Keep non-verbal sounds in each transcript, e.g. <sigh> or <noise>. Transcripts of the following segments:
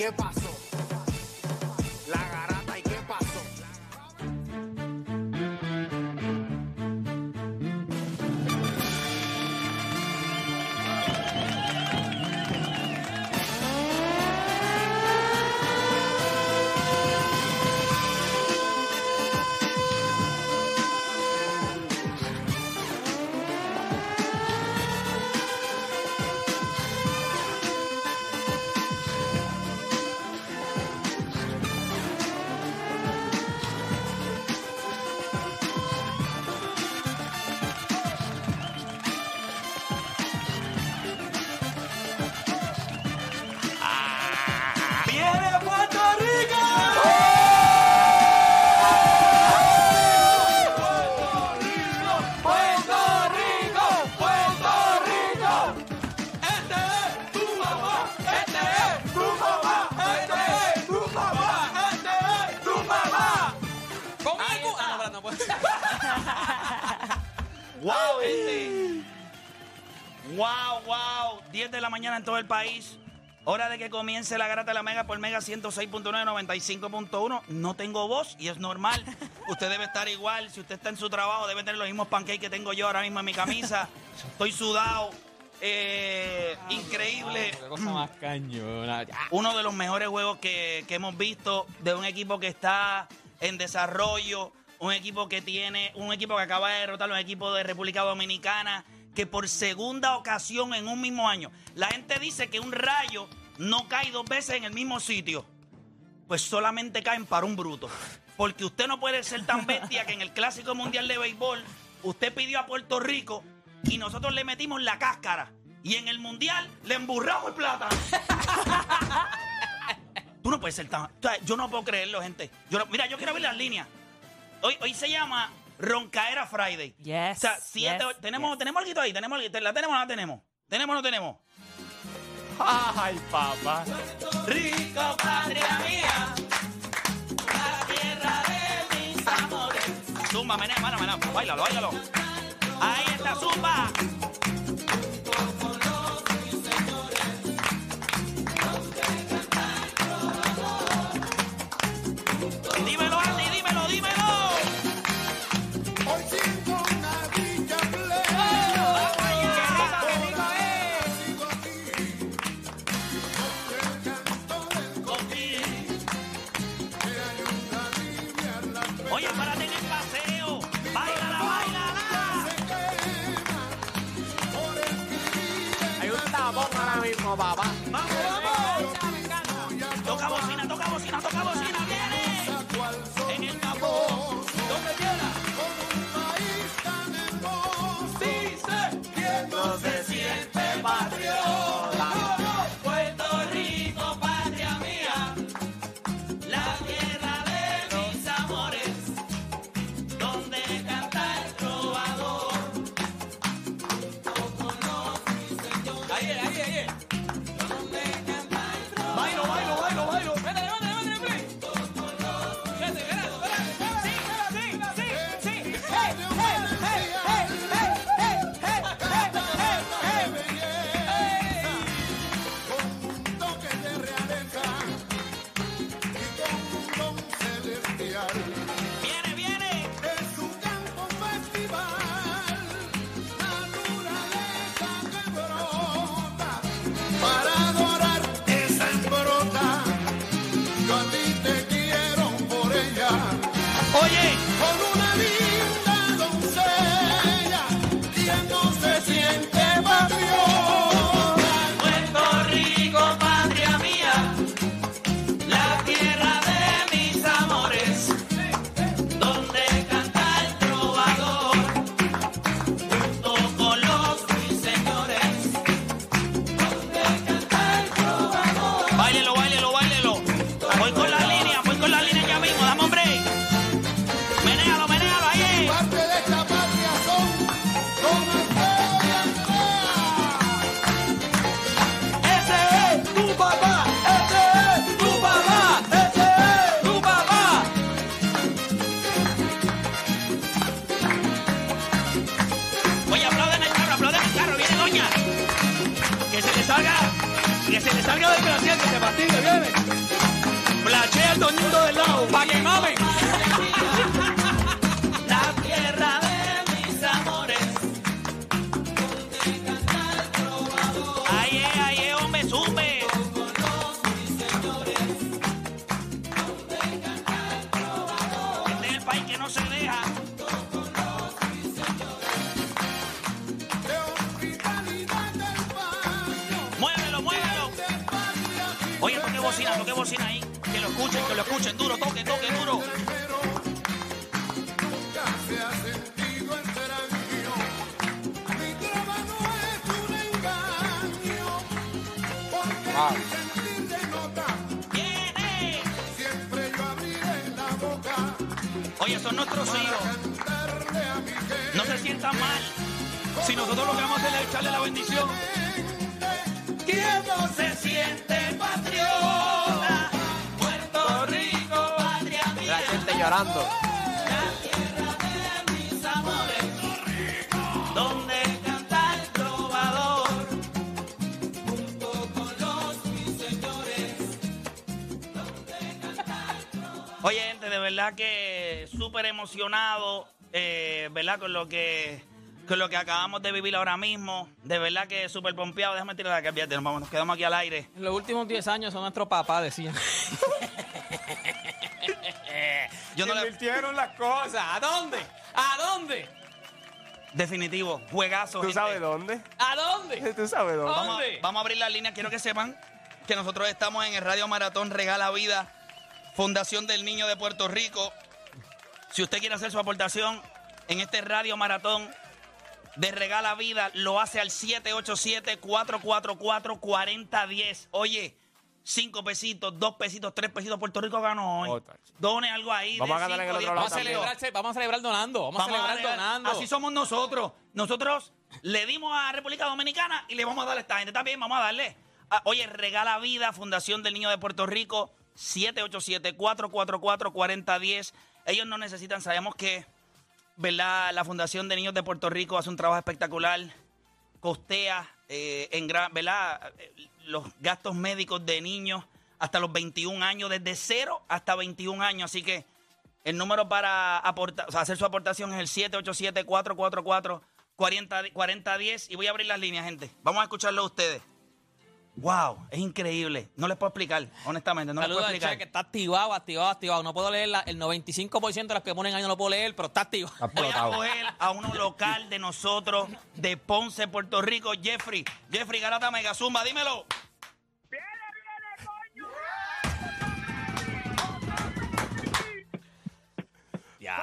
que pasó? ¡Wow, gente! ¡Wow, wow! 10 de la mañana en todo el país. Hora de que comience la garata de la Mega por Mega 106.9, 95.1. No tengo voz y es normal. <laughs> Usted debe estar igual. Si usted está en su trabajo, debe tener los mismos pancakes que tengo yo ahora mismo en mi camisa. Estoy sudado. Eh, increíble. Qué cosa más cañona. Ya. Uno de los mejores juegos que, que hemos visto de un equipo que está en desarrollo, un equipo que tiene, un equipo que acaba de derrotar a un equipo de República Dominicana, que por segunda ocasión en un mismo año, la gente dice que un rayo no cae dos veces en el mismo sitio. Pues solamente caen para un bruto. Porque usted no puede ser tan bestia que en el Clásico Mundial de Béisbol usted pidió a Puerto Rico y nosotros le metimos la cáscara. Y en el Mundial le emburramos el plátano. <laughs> Tú no puedes ser tan. o sea, yo no puedo creerlo, gente. Yo no- mira, yo quiero ver las líneas. Hoy, hoy se llama Roncaera Friday. Yes, O sea, siete, yes, tenemos, yes. tenemos algo ahí, tenemos algo. ¿La tenemos o no la tenemos? ¿Tenemos o no tenemos? Ay, papá. Rico, patria mía, la tierra de mis amores. Zumba, menea, mana, mana, bailalo, bailalo. Ahí está, zumba. Oye, para tener paseo, baila la baila. Hay un tapón ahora mismo, papá. Se deja. Muévelo, muévelo. Oye, toque bocina, toque bocina ahí. Que lo escuchen, que lo escuchen. Duro, toque, toque, duro. Oye, son nuestros hijos. No se sientan mal. Si nosotros lo que vamos a hacer es echarle la bendición. ¿Quién no se siente patriota? Puerto Rico, patria La mía, gente llorando. mis amores. Donde canta el trovador. Junto con los mis señores. Oye, gente, de verdad que súper emocionado, eh, ¿verdad? Con lo que con lo que acabamos de vivir ahora mismo. De verdad que súper pompeado. Déjame tirar la cambiarte, nos, vamos, nos quedamos aquí al aire. En los últimos 10 años son nuestro papá, decían. <laughs> Yo no le... Las cosas. ¿A dónde? ¿A dónde? Definitivo, juegazo. ¿Tú gente. sabes dónde? ¿A dónde? <laughs> ¿Tú sabes dónde? Vamos, ¿Dónde? vamos a abrir las líneas. Quiero que sepan que nosotros estamos en el Radio Maratón Regala Vida, Fundación del Niño de Puerto Rico. Si usted quiere hacer su aportación en este Radio Maratón de Regala Vida, lo hace al 787-444-4010. Oye, cinco pesitos, dos pesitos, tres pesitos. Puerto Rico ganó hoy. Oh. Done algo ahí. Vamos de a el otro Vamos a, también. celebrar, vamos a celebrar donando. Vamos, Vamos a celebrar donando. Así somos nosotros. Nosotros le dimos a República Dominicana y le vamos a dar a esta gente. Está bien, vamos a darle. Ah, oye, Regala Vida, Fundación del Niño de Puerto Rico, 787-444-4010. Ellos no necesitan, sabemos que, ¿verdad? La Fundación de Niños de Puerto Rico hace un trabajo espectacular, costea eh, en gran. Eh, Los gastos médicos de niños hasta los 21 años, desde 0 hasta 21 años. Así que el número para hacer su aportación es el 787-444-4010. Y voy a abrir las líneas, gente. Vamos a escucharlo a ustedes. Wow, es increíble. No les puedo explicar, honestamente. No les Saludos puedo al explicar. Que está activado, activado, activado. No puedo leer la- el 95% de los que ponen ahí no lo puedo leer, pero está activo. Está Voy a coger a uno local de nosotros, de Ponce, Puerto Rico, Jeffrey. Jeffrey Garata Mega Zumba, dímelo. Ya.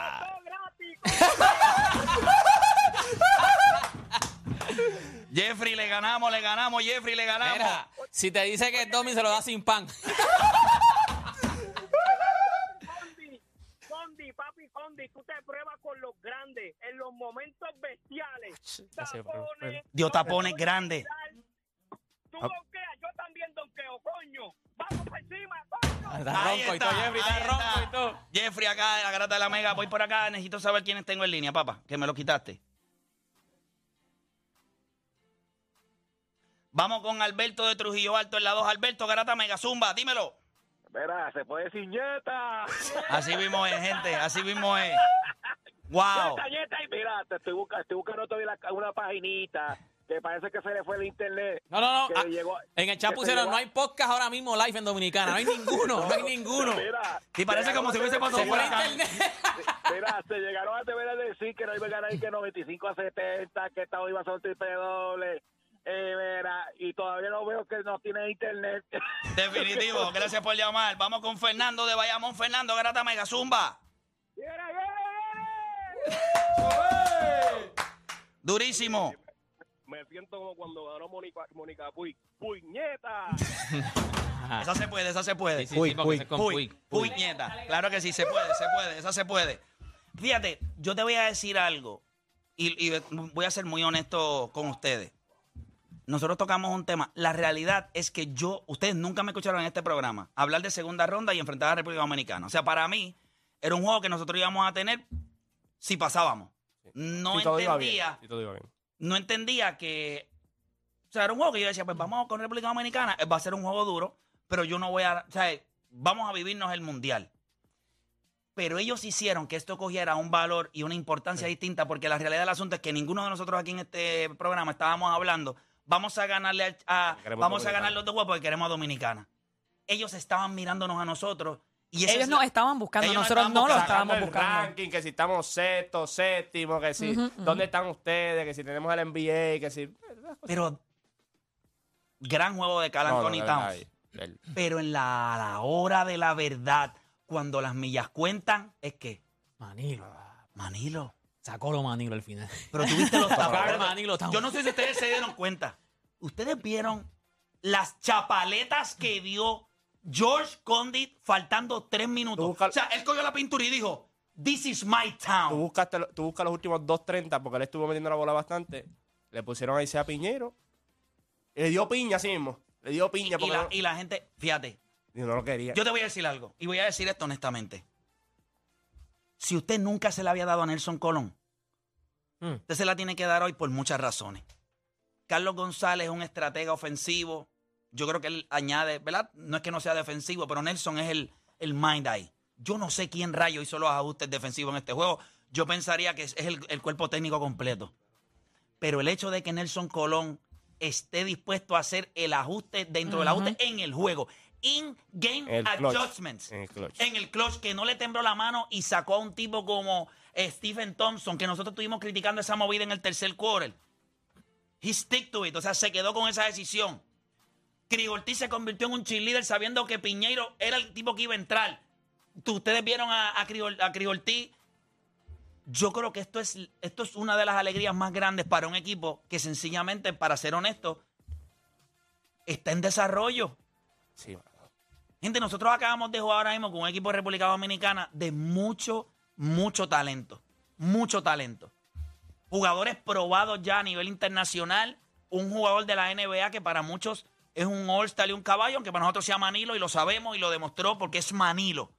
Jeffrey, le ganamos, le ganamos, Jeffrey, le ganamos. Mira, si te dice que Domi se lo da sin pan. Condi, papi Condi, tú te pruebas con los grandes en los momentos bestiales. Fue- Tapones, Dio no tapones grandes. Tú donkeas, yo también donkeo, coño. Vamos por encima, coño. Está Ahí ronco y está, todo, Jeffrey, está ronco y todo. Jeffrey acá, la Garata de la Mega. Voy por acá, necesito saber quiénes tengo en línea, papá, que me lo quitaste. Vamos con Alberto de Trujillo Alto en la 2. Alberto Garata Mega Zumba, dímelo. Verá, se puede decir ñeta. Así mismo es, gente, así mismo es. Wow. Ñeta, ñeta, y mira, te estoy, buscando, estoy buscando todavía la- una paginita que parece que se le fue el internet. No, no, no. Que ah, llegó- en el chat pusieron, no hay podcast ahora mismo live en Dominicana. No hay ninguno, no hay <laughs> ninguno. Mira, Y parece como si hubiese pasado Se un fue el huracán. internet. <laughs> Mira, se llegaron a deber a decir que no iban a ganar y que 95 a 70, que esta iba a ser triple doble. Eh, mira, y todavía no veo que no tiene internet. <laughs> Definitivo, gracias por llamar. Vamos con Fernando de Bayamón. Fernando Garata Mega Zumba. ¡Viene, viene, Durísimo. Me siento como cuando ganó Mónica, Mónica Puy. ¡Puñeta! <laughs> Esa se puede, esa se puede. Sí, sí, porque uy, se con Puy, Puy. puy, nieta. Claro que sí, se puede, se puede, esa se puede. Fíjate, yo te voy a decir algo y, y voy a ser muy honesto con ustedes. Nosotros tocamos un tema. La realidad es que yo, ustedes nunca me escucharon en este programa hablar de segunda ronda y enfrentar a la República Dominicana. O sea, para mí era un juego que nosotros íbamos a tener si pasábamos. No bien. entendía no entendía que O sea, era un juego que yo decía, pues vamos con República Dominicana, eh, va a ser un juego duro, pero yo no voy a, o sea, vamos a vivirnos el mundial. Pero ellos hicieron que esto cogiera un valor y una importancia distinta, porque la realidad del asunto es que ninguno de nosotros aquí en este programa estábamos hablando, vamos a ganarle a, vamos a ganar los dos juegos porque queremos a Dominicana. Ellos estaban mirándonos a nosotros y Ellos es nos la- estaban buscando, nosotros no lo estábamos el buscando. ranking, que si estamos sexto, séptimo, que si dónde están ustedes, que si tenemos el NBA, que si Pero gran juego de Cal No, no, Anthony Towns. el- Pero en la, la hora de la verdad, cuando las millas cuentan, es que, Manilo. Manilo, Sacó lo Manilo al final. pero tuviste los <laughs> tapones. Manilo. Yo no sé si ustedes se dieron cuenta. Ustedes vieron las chapaletas que dio George Condit faltando tres minutos. Busca- O sea, él cogió la pintura y dijo, This is my Tú town. buscaste, tú buscas los últimos 2.30 porque él estuvo metiendo la bola bastante. Le pusieron a Isaiah Piñero. Y le dio piña así mismo. Le dio piña Y porque la, no, y la gente, fíjate, y no lo quería. Yo te voy a decir algo, y voy a decir esto honestamente. Si usted nunca se la había dado a Nelson Colón, Mm. usted se la tiene que dar hoy por muchas razones. Carlos González es un estratega ofensivo. Yo creo que él añade, ¿verdad? No es que no sea defensivo, pero Nelson es el, el mind ahí. Yo no sé quién rayo hizo los ajustes defensivos en este juego. Yo pensaría que es, el, el cuerpo técnico completo. Pero el hecho de que Nelson Colón esté dispuesto a hacer el ajuste dentro del ajuste en el juego, in-game adjustments, En el clutch. en el clutch, que no le tembló la mano y sacó a un tipo como eh, Stephen Thompson, que nosotros estuvimos criticando esa movida en el tercer quarter. He stick to it, o sea, se quedó con esa decisión. Crigortí se convirtió en un cheerleader sabiendo que Piñeiro era el tipo que iba a entrar. Ustedes vieron a, a, Crigol- a Crigortí. Yo creo que esto es, esto es una de las alegrías más grandes para un equipo que sencillamente, para ser honesto, está en desarrollo. Sí. Gente, nosotros acabamos de jugar ahora mismo con un equipo de República Dominicana de mucho, mucho talento. Mucho talento. Jugadores probados ya a nivel internacional. Un jugador de la NBA que para muchos es un All-Star y un caballo, aunque para nosotros sea Manilo y lo sabemos y lo demostró porque es Manilo.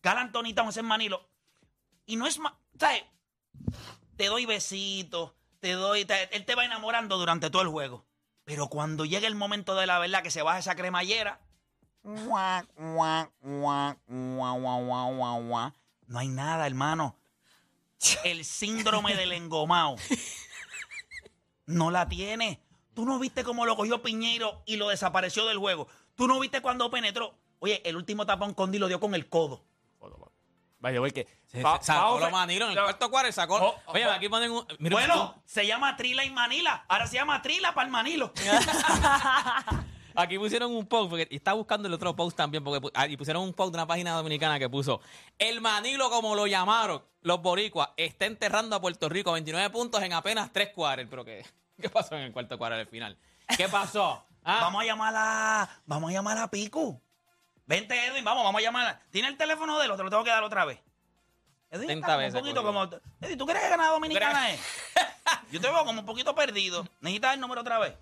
Cal Anthony Towns es Manilo. Y no es. ¿Sabes? Te doy besitos, te doy. te- él te va enamorando durante todo el juego. Pero cuando llega el momento de la verdad que se baja esa cremallera, No hay nada, hermano. El síndrome del engomao. No la tiene. Tú no viste cómo lo cogió Piñeiro y lo desapareció del juego. Tú no viste cuando penetró. Oye, el último tapón Condi lo dio con el codo. Vaya, güey, que. Se- pa- sacó pa- lo Manilo en el cuarto cuarto sacó. Oh, oh, Oye, oh. aquí ponen un. mira, Bueno, se llama Trila y Manila. Ahora se llama Trila para el Manilo. <laughs> Aquí pusieron un post, porque estaba buscando el otro post también, porque y pusieron un post de una página dominicana que puso, el Manilo, como lo llamaron los boricuas, está enterrando a Puerto Rico 29 puntos en apenas tres cuartos. Pero ¿qué, ¿qué pasó en el cuarto cuarto al final? ¿Qué pasó? <laughs> ¿Ah? Vamos a llamar a. Vamos a llamar a Pico. Vente, Edwin, vamos, vamos a llamarla. ¿Tiene el teléfono de él o te lo tengo que dar otra vez? Edwin, 30 está como veces, un poquito como. Edwin, ¿tú crees que ganar Dominicana <laughs> es? Yo te veo como un poquito perdido. ¿Necesitas el número otra vez?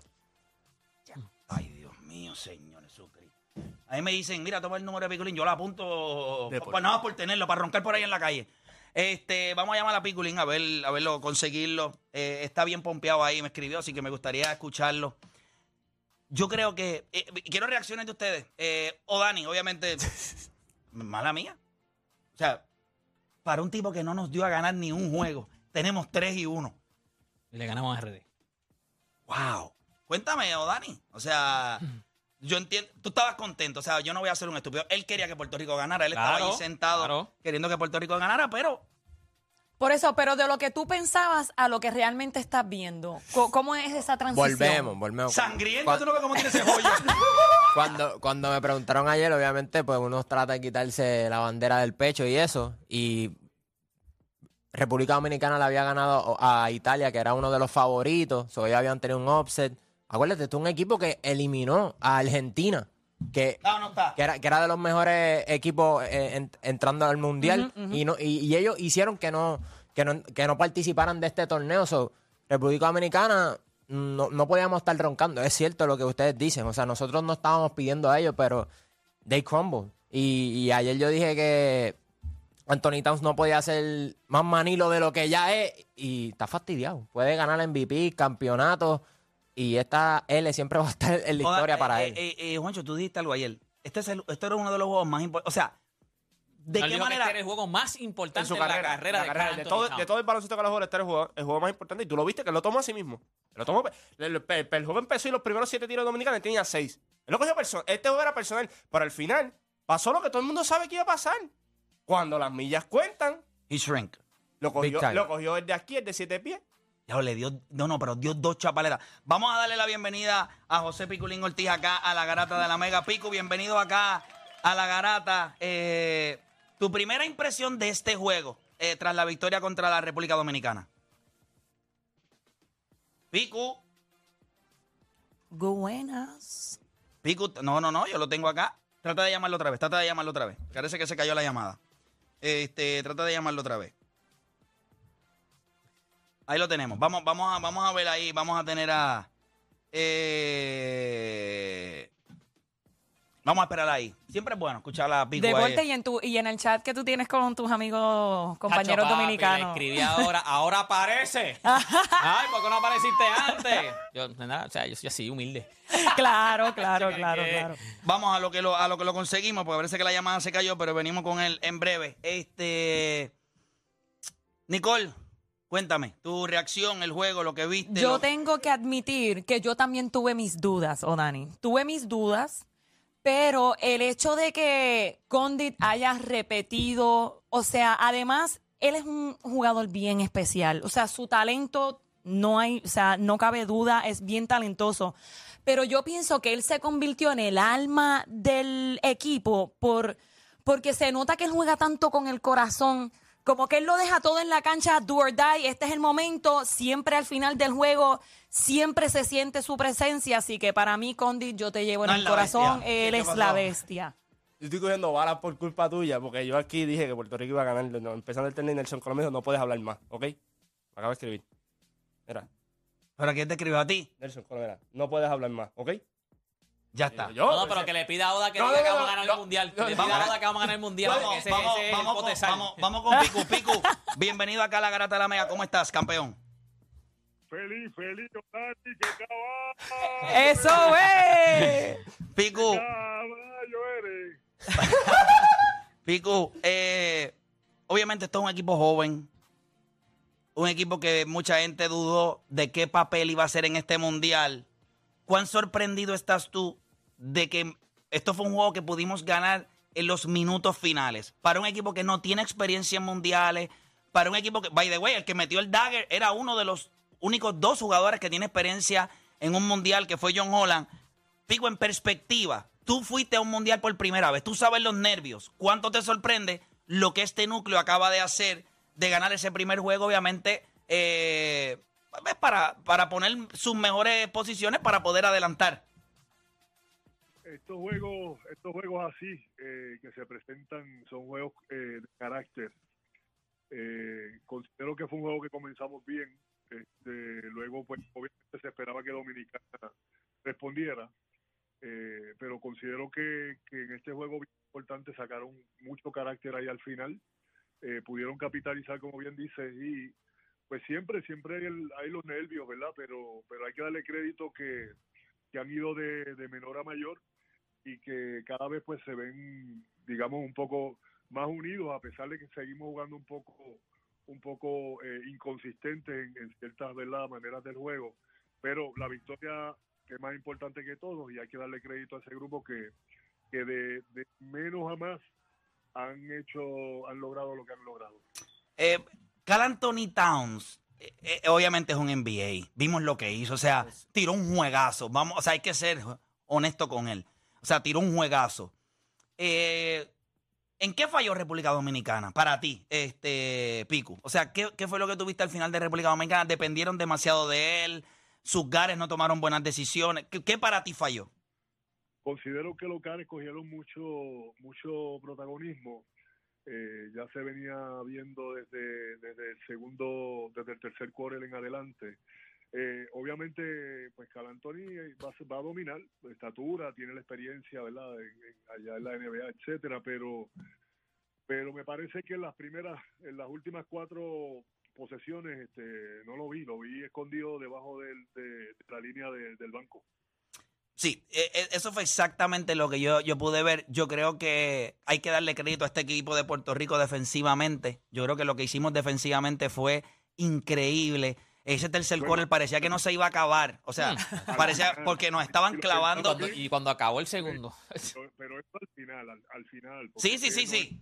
Mío, Señor Jesucristo. A mí me dicen, mira, toma el número de Piculín. Yo lo apunto De por- pues nada más por tenerlo, para roncar por ahí en la calle. Este, vamos a llamar a Piculín a ver, a verlo, conseguirlo. Eh, está bien pompeado ahí, me escribió, así que me gustaría escucharlo. Yo creo que. eh, quiero reacciones de ustedes. Eh, o Dani, obviamente. <laughs> mala mía. O sea, para un tipo que no nos dio a ganar ni un juego, tenemos 3 y 1. Y le ganamos a RD. ¡Wow! Cuéntame, o Dani. O sea, <laughs> yo entiendo. Tú estabas contento. O sea, yo no voy a ser un estúpido. Él quería que Puerto Rico ganara. Él estaba ahí sentado claro. queriendo que Puerto Rico ganara, pero. Por eso, pero de lo que tú pensabas a lo que realmente estás viendo, co- ¿cómo es esa transición? Volvemos, volvemos. Sangriento, Cuando- tú no ves cómo tiene ese joyo. <laughs> Cuando, cuando me preguntaron ayer, obviamente, pues uno trata de quitarse la bandera del pecho y eso. Y República Dominicana le había ganado a Italia, que era uno de los favoritos. So, ellos habían tenido un offset. Acuérdate, esto es un equipo que eliminó a Argentina, que, No, no está. que, era, que era de los mejores equipos eh, en- entrando al Mundial. y, no, y, y ellos hicieron que no, que, no, que no participaran de este torneo. So, República Dominicana no, no podíamos estar roncando. Es cierto lo que ustedes dicen. O sea, nosotros no estábamos pidiendo a ellos, pero they crumble. Y, y ayer yo dije que Anthony Towns no podía ser más manilo de lo que ya es. Y está fastidiado. Puede ganar MVP, campeonato. Y esta L siempre va a estar en la Oda, historia eh, para eh, él. eh, eh, Juancho, tú dijiste algo ayer. Este, es el, este era uno de los juegos más importantes. O sea, ¿de Él qué manera? este era el juego más En importante su en carrera. la carrera la de, carrera. Carl de, Anthony todo, Towns. de todo el baloncesto que ha jugado, este era el juego, el juego más importante. Y tú lo viste, que lo tomó a sí mismo. Lo tomó, el, el- el- el juego empezó y los primeros siete tiros dominicanos tenía seis. Él lo cogió personal. Este juego era personal. Pero al final pasó lo que todo el mundo sabe que iba a pasar. Cuando las millas cuentan, He shrink. lo cogió, lo cogió el de aquí, el de siete pies. Ya le dio, no, no, pero dio dos chapaletas. Vamos a darle la bienvenida a José Piculín Ortiz acá a la garata de la Mega Pico. Bienvenido acá a la garata. Eh, tu primera impresión de este juego eh, tras la victoria contra la República Dominicana. Picu, Buenas. Picu, no, no, no, yo lo tengo acá. Trata de llamarlo otra vez, trata de llamarlo otra vez. Parece que se cayó la llamada. Este, trata de llamarlo otra vez. Ahí lo tenemos. Vamos, vamos, a, vamos a ver ahí. Vamos a tener a. eh, vamos a esperar ahí. Siempre es bueno escuchar a Pico. De ahí. vuelta y en, tu, y en el chat que tú tienes con tus amigos, compañeros papi, dominicanos. Le escribí ahora, ahora aparece. <laughs> Ay, ¿por qué no apareciste antes? Yo, nada, o sea, yo soy así, humilde. <laughs> Claro, claro, claro, claro. Vamos a lo que lo, a lo que lo conseguimos, porque parece que la llamada se cayó, pero venimos con él en breve. Este. Nicole, cuéntame, tu reacción, el juego, lo que viste. Yo lo- tengo que admitir que yo también tuve mis dudas, Odani. Tuve mis dudas, pero el hecho de que Condit haya repetido, o sea, además, él es un jugador bien especial. O sea, su talento no hay, o sea, no cabe duda, es bien talentoso. Pero yo pienso que él se convirtió en el alma del equipo por, porque se nota que él juega tanto con el corazón. Como que él lo deja todo en la cancha, do or die, este es el momento, siempre al final del juego, siempre se siente su presencia, así que para mí, Condi, yo te llevo en No, el corazón, bestia. él ¿Qué es pasó? la bestia. Yo estoy cogiendo balas por culpa tuya, porque yo aquí dije que Puerto Rico iba a ganar. no, empezando el torneo, Nelson Colomé dijo, no puedes hablar más, ¿ok? Me acabo de escribir. Mira, ¿Pero quién te escribió a ti? Nelson Colomé, no puedes hablar más, ¿ok? Ya está. Yo, No, no, ese- pero que le pida a Oda que No, diga no, que no, vamos a ganar no, el mundial. no, le pida a. Oda que vamos a ganar el mundial. Vamos, ese, vamos, ese vamos, con, vamos, vamos con Picu. Picu, <laughs> bienvenido acá a la Garata de la Mega. ¿Cómo estás, campeón? Feliz, feliz, Otani, que caballo, ¡Eso es! Picu, caballo eres. <laughs> Picu, eh, obviamente esto es un equipo joven. Un equipo que mucha gente dudó de qué papel iba a hacer en este mundial. ¿Cuán sorprendido estás tú de que esto fue un juego que pudimos ganar en los minutos finales? Para un equipo que no tiene experiencia en mundiales, para un equipo que, by the way, el que metió el dagger era uno de los únicos dos jugadores que tiene experiencia en un mundial, que fue John Holland. Pico, en perspectiva, tú fuiste a un mundial por primera vez, tú sabes los nervios. ¿Cuánto te sorprende lo que este núcleo acaba de hacer de ganar ese primer juego? Obviamente, eh, para, para poner sus mejores posiciones para poder adelantar. Estos juegos, estos juegos así eh, que se presentan son juegos eh, de carácter. Eh, considero que fue un juego que comenzamos bien. Este, luego, pues, obviamente se esperaba que Dominicana respondiera. Eh, pero considero que, que en este juego bien importante sacaron mucho carácter ahí al final. Eh, pudieron capitalizar, como bien dices, y pues siempre, siempre hay, el- hay los nervios, ¿verdad? Pero, pero hay que darle crédito que, que han ido de, de menor a mayor y que cada vez pues se ven, digamos, un poco más unidos, a pesar de que seguimos jugando un poco un poco eh, inconsistentes en, en ciertas ¿verdad? maneras del juego, pero la victoria es más importante que todo y hay que darle crédito a ese grupo que, que de, de menos a más han hecho, han logrado lo que han logrado. Eh, Cal Anthony Towns, eh, eh, obviamente es un NBA. Vimos lo que hizo. O sea, tiró un juegazo. Vamos, o sea, hay que ser honesto con él. O sea, tiró un juegazo. Eh, ¿En qué falló República Dominicana para ti, este Pico? O sea, ¿qué, fue lo que tuviste al final de República Dominicana? ¿Dependieron demasiado de él? ¿Sus gares no tomaron buenas decisiones? ¿Qué, qué para ti falló? Considero que los Canes cogieron mucho, mucho protagonismo. Eh, ya se venía viendo desde, desde el segundo, desde el tercer quarter en adelante. Eh, obviamente, pues Calantoni va, a ser- va a dominar, estatura, tiene la experiencia, ¿verdad? En- allá en la NBA, etcétera, pero, pero me parece que en las primeras, en las últimas cuatro posesiones, este, no lo vi, lo vi escondido debajo del- de, la línea de- del banco. Sí, e- e- eso fue exactamente lo que yo, yo pude ver. Yo creo que hay que darle crédito a este equipo de Puerto Rico defensivamente. Yo creo que lo que hicimos defensivamente fue increíble. Ese tercer Bueno. quarter parecía que no se iba a acabar. O sea, <laughs> parecía porque nos estaban clavando. cuando, y cuando acabó el segundo. <laughs> Pero, pero esto al final, al, al final. Sí, sí, sí, no sí.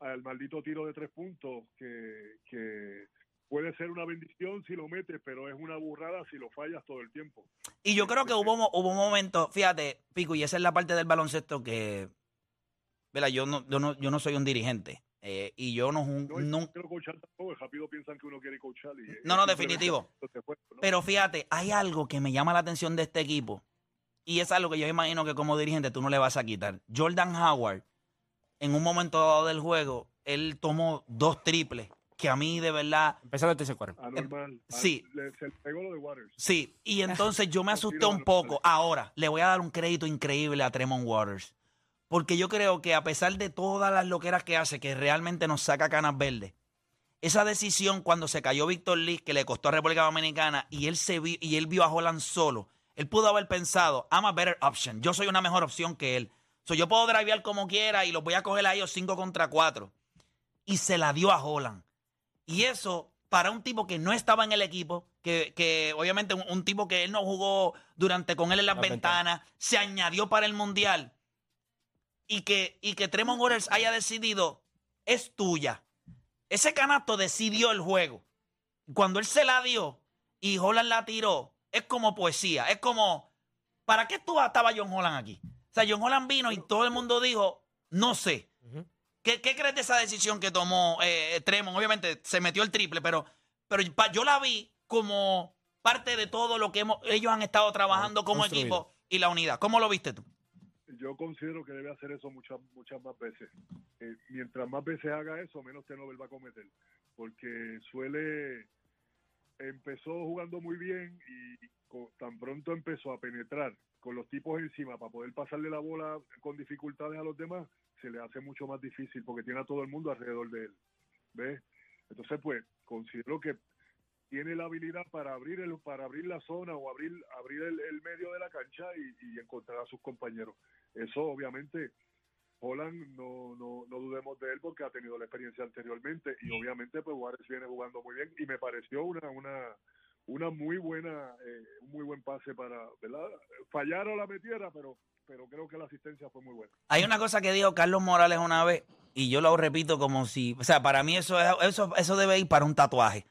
al maldito tiro de tres puntos que, que puede ser una bendición si lo metes, pero es una burrada si lo fallas todo el tiempo. Y yo creo que hubo, hubo un momento, fíjate, Pico, y esa es la parte del baloncesto que, ¿verdad? Yo no, yo no, yo no soy un dirigente. eh, y yo no, No, quiero coachar tampoco, rápido piensan que uno quiere coachar. Y, No, no, definitivo. <laughs> se fue, ¿no? Pero fíjate, hay algo que me llama la atención de este equipo. Y es algo que yo imagino que como dirigente tú no le vas a quitar. Jordan Howard, en un momento dado del juego, él tomó dos triples. Que a mí de verdad. Empezando tercer cuarto. Anormal. sí. Ah, le- se le pegó lo de Waters. Sí, y entonces yo me <laughs> asusté un poco. Ahora, le voy a dar un crédito increíble a Tremont Waters. Porque yo creo que a pesar de todas las loqueras que hace, que realmente nos saca canas verdes, esa decisión cuando se cayó Víctor Lee, que le costó a República Dominicana, y él, se vi- y él vio a Holland solo, él pudo haber pensado, I'm a better option, yo soy una mejor opción que él. So, yo puedo drivear como quiera y los voy a coger a ellos 5 contra 4. Y se la dio a Holland. Y eso, para un tipo que no estaba en el equipo, que, que obviamente un, un tipo que él no jugó durante con él en las Las ventanas, se añadió para el Mundial. Y que, y que Tremont Waters haya decidido, es tuya. Ese canasto decidió el juego. Cuando él se la dio y Holland la tiró, es como poesía. Es como, ¿para qué tú estaba John Holland aquí? O sea, John Holland vino y todo el mundo dijo, no sé. ¿Qué, qué crees de esa decisión que tomó eh, Tremont? Obviamente se metió el triple, pero, pero yo la vi como parte de todo lo que hemos, ellos han estado trabajando como Construido. equipo y la unidad. ¿Cómo lo viste tú? Yo considero que debe hacer eso muchas muchas más veces. Eh, mientras más veces haga eso, menos turnover va a cometer. Porque suele. Empezó jugando muy bien y tan pronto empezó a penetrar con los tipos encima para poder pasarle la bola con dificultades a los demás, se le hace mucho más difícil porque tiene a todo el mundo alrededor de él. ¿Ves? Entonces, pues, considero que tiene la habilidad para abrir el, para abrir la zona o abrir abrir el, el medio de la cancha y, y encontrar a sus compañeros. Eso obviamente Holland no, no, no dudemos de él porque ha tenido la experiencia anteriormente y obviamente pues Juárez viene jugando muy bien y me pareció una una una muy buena eh, un muy buen pase para verdad fallar o la metiera pero pero creo que la asistencia fue muy buena Hay una cosa que dijo Carlos Morales una vez y yo lo repito como si, o sea, para mí eso es- eso eso debe ir para un tatuaje.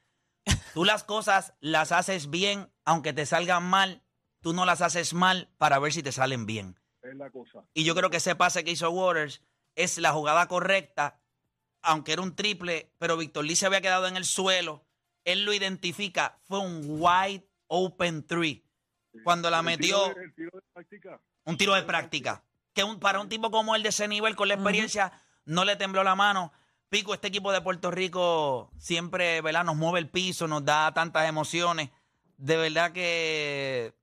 Tú las cosas las haces bien, aunque te salgan mal, tú no las haces mal para ver si te salen bien. es la cosa Y yo creo que ese pase que hizo Waters es la jugada correcta, aunque era un triple, pero Víctor Lee se había quedado en el suelo. Él lo identifica, fue un wide open three. Cuando la metió, tiro de- el tiro de práctica un tiro de práctica. Que un, para un tipo como él de ese nivel, con la experiencia, no le tembló la mano. Pico, este equipo de Puerto Rico siempre, ¿verdad? Nos mueve el piso, nos da tantas emociones. De verdad que,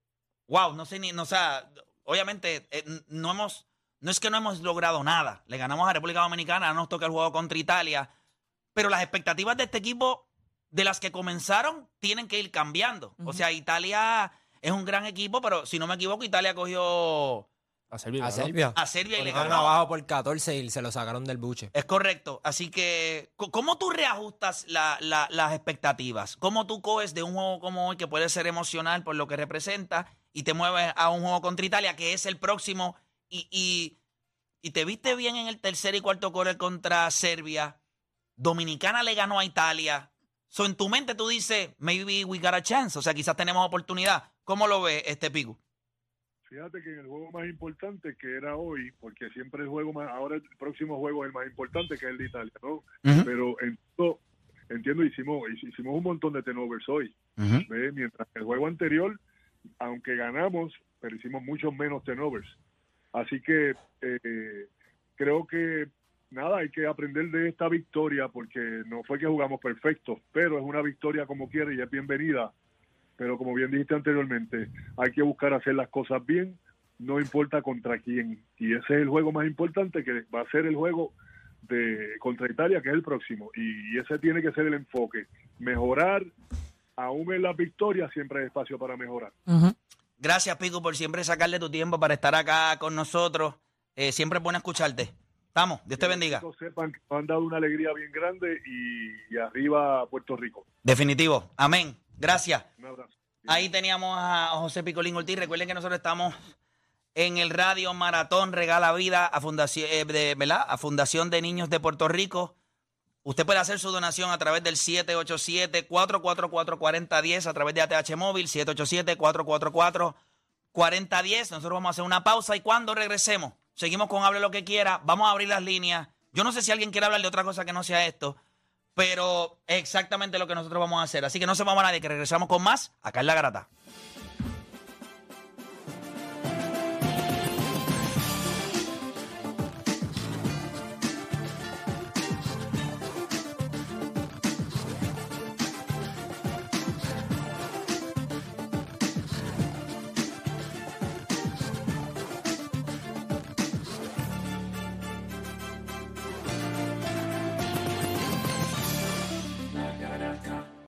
wow, no sé ni, no, o sea, obviamente eh, no hemos, no es que no hemos logrado nada. Le ganamos a República Dominicana, ahora nos toca el juego contra Italia. Pero las expectativas de este equipo, de las que comenzaron, tienen que ir cambiando. O sea, Italia es un gran equipo, pero si no me equivoco, Italia cogió A servir. A ¿no? Serbia. a Serbia y le ganó. abajo por 14 y se lo sacaron del buche. Es correcto. Así que, ¿cómo tú reajustas la- la- las expectativas? ¿Cómo tú coges de un juego como hoy, que puede ser emocional por lo que representa, y te mueves a un juego contra Italia, que es el próximo, y, y, y te viste bien en el tercer y cuarto core contra Serbia? Dominicana le ganó a Italia. So, en tu mente tú dices, maybe we got a chance. O sea, quizás tenemos oportunidad. ¿Cómo lo ves este pico? Fíjate que en el juego más importante que era hoy, porque siempre el juego más, ahora el próximo juego es el más importante que es el de Italia, ¿no? Ujú. Pero entiendo, entiendo hicimos, hicimos un montón de turnovers hoy, ¿ve? mientras que el juego anterior, aunque ganamos, pero hicimos muchos menos turnovers. Así que eh, creo que nada, hay que aprender de esta victoria porque no fue que jugamos perfecto, pero es una victoria como quiera y es bienvenida. Pero como bien dijiste anteriormente, hay que buscar hacer las cosas bien, no importa contra quién. Y ese es el juego más importante, que va a ser el juego de contra Italia, que es el próximo. Y, ese tiene que ser el enfoque. Mejorar, aún en las victorias, siempre hay espacio para mejorar. Gracias, Pico, por siempre sacarle tu tiempo para estar acá con nosotros. Eh, siempre es bueno escucharte. Estamos, Dios te bendiga. Que sepan que han dado una alegría bien grande y, y arriba Puerto Rico. Definitivo. Amén. Gracias. Un abrazo. Ahí teníamos a José Picolín Ortiz. Recuerden que nosotros estamos en el radio Maratón Regala Vida a Fundación, eh, de, ¿verdad? a Fundación de Niños de Puerto Rico. Usted puede hacer su donación a través del 787-444-4010, a través de ATH Móvil, 787-444-4010. Nosotros vamos a hacer una pausa y cuando regresemos, seguimos con Hable lo que quiera. Vamos a abrir las líneas. Yo no sé si alguien quiere hablar de otra cosa que no sea esto, pero exactamente lo que nosotros vamos a hacer. Así que no se vamos a nadie, que regresamos con más acá en La Garata.